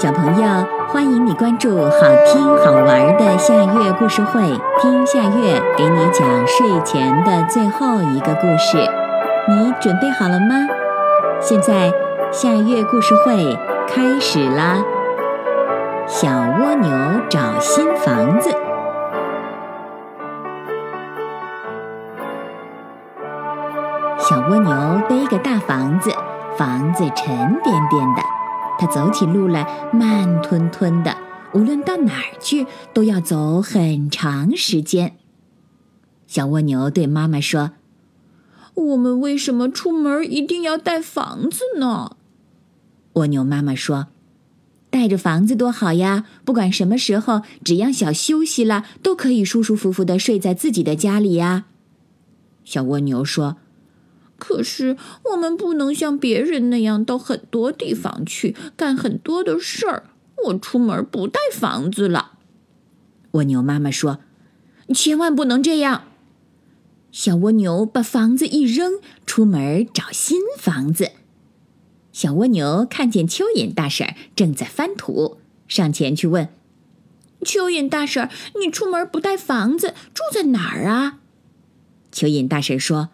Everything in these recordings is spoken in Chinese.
小朋友，欢迎你关注好听好玩的夏月故事会，听夏月给你讲睡前的最后一个故事。你准备好了吗？现在夏月故事会开始啦！小蜗牛找新房子。小蜗牛背个大房子，房子沉甸甸的。他走起路来慢吞吞的，无论到哪儿去都要走很长时间。小蜗牛对妈妈说：“我们为什么出门一定要带房子呢？”蜗牛妈妈说：“带着房子多好呀！不管什么时候，只要想休息了，都可以舒舒服服的睡在自己的家里呀。”小蜗牛说。可是我们不能像别人那样到很多地方去干很多的事儿。我出门不带房子了。蜗牛妈妈说：“千万不能这样。”小蜗牛把房子一扔，出门找新房子。小蜗牛看见蚯蚓大婶正在翻土，上前去问：“蚯蚓大婶，你出门不带房子，住在哪儿啊？”蚯蚓大婶说。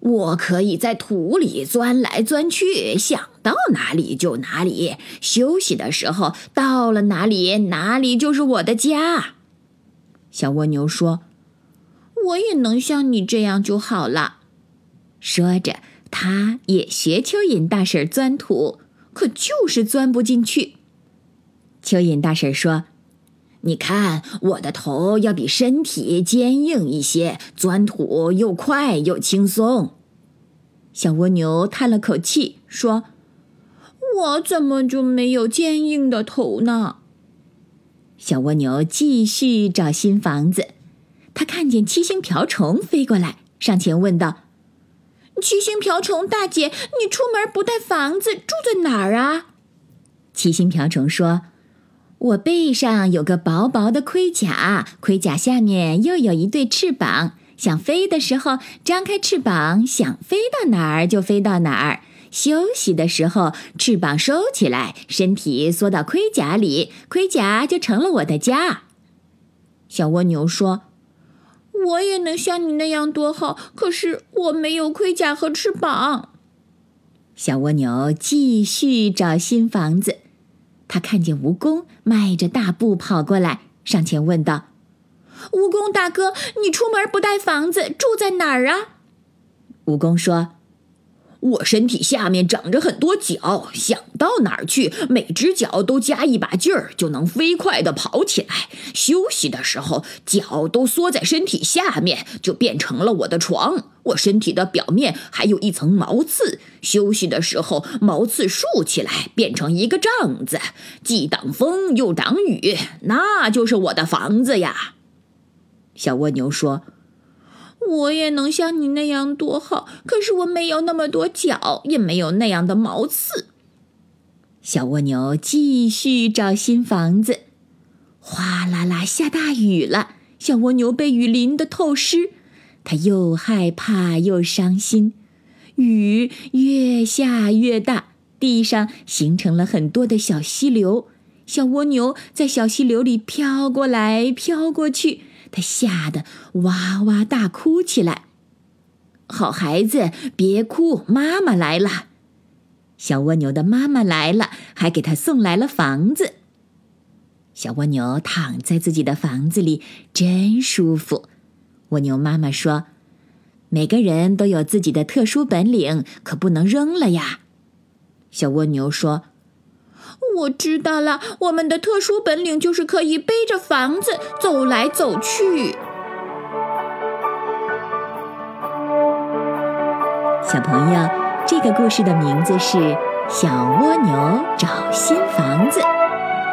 我可以在土里钻来钻去，想到哪里就哪里。休息的时候，到了哪里，哪里就是我的家。小蜗牛说：“我也能像你这样就好了。”说着，它也学蚯蚓大婶钻土，可就是钻不进去。蚯蚓大婶说：“你看，我的头要比身体坚硬一些，钻土又快又轻松。”小蜗牛叹了口气，说：“我怎么就没有坚硬的头呢？”小蜗牛继续找新房子。他看见七星瓢虫飞过来，上前问道：“七星瓢虫大姐，你出门不带房子，住在哪儿啊？”七星瓢虫说：“我背上有个薄薄的盔甲，盔甲下面又有一对翅膀。”想飞的时候，张开翅膀，想飞到哪儿就飞到哪儿；休息的时候，翅膀收起来，身体缩到盔甲里，盔甲就成了我的家。小蜗牛说：“我也能像你那样多好，可是我没有盔甲和翅膀。”小蜗牛继续找新房子，他看见蜈蚣迈着大步跑过来，上前问道。蜈蚣大哥，你出门不带房子，住在哪儿啊？蜈蚣说：“我身体下面长着很多脚，想到哪儿去，每只脚都加一把劲儿，就能飞快的跑起来。休息的时候，脚都缩在身体下面，就变成了我的床。我身体的表面还有一层毛刺，休息的时候，毛刺竖起来，变成一个帐子，既挡风又挡雨，那就是我的房子呀。”小蜗牛说：“我也能像你那样多好，可是我没有那么多脚，也没有那样的毛刺。”小蜗牛继续找新房子。哗啦啦下大雨了，小蜗牛被雨淋得透湿，他又害怕又伤心。雨越下越大，地上形成了很多的小溪流。小蜗牛在小溪流里飘过来飘过去。他吓得哇哇大哭起来。好孩子，别哭，妈妈来了。小蜗牛的妈妈来了，还给他送来了房子。小蜗牛躺在自己的房子里，真舒服。蜗牛妈妈说：“每个人都有自己的特殊本领，可不能扔了呀。”小蜗牛说。我知道了，我们的特殊本领就是可以背着房子走来走去。小朋友，这个故事的名字是《小蜗牛找新房子》，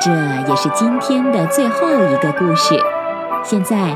这也是今天的最后一个故事。现在